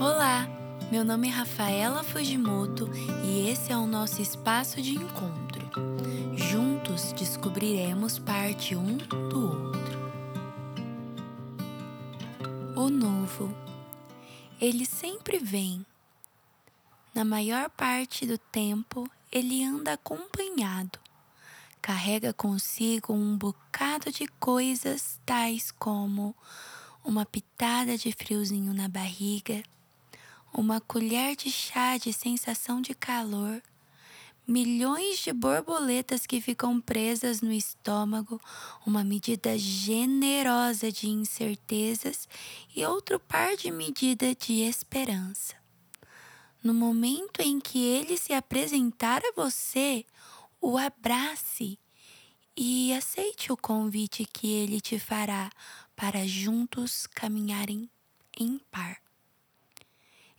Olá, meu nome é Rafaela Fujimoto e esse é o nosso espaço de encontro. Juntos descobriremos parte um do outro. O novo. Ele sempre vem. Na maior parte do tempo, ele anda acompanhado. Carrega consigo um bocado de coisas tais como uma pitada de friozinho na barriga, uma colher de chá de sensação de calor, milhões de borboletas que ficam presas no estômago, uma medida generosa de incertezas e outro par de medida de esperança. No momento em que ele se apresentar a você, o abrace e aceite o convite que ele te fará para juntos caminharem em par.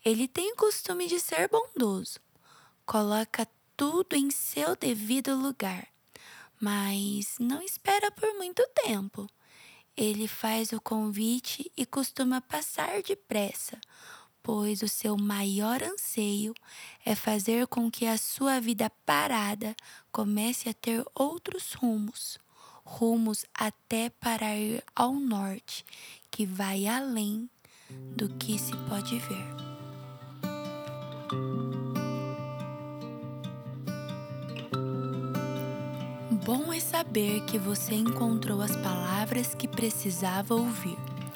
Ele tem o costume de ser bondoso, coloca tudo em seu devido lugar, mas não espera por muito tempo. Ele faz o convite e costuma passar depressa, pois o seu maior anseio é fazer com que a sua vida parada comece a ter outros rumos, rumos até para ir ao norte, que vai além do que se pode ver. Bom é saber que você encontrou as palavras que precisava ouvir.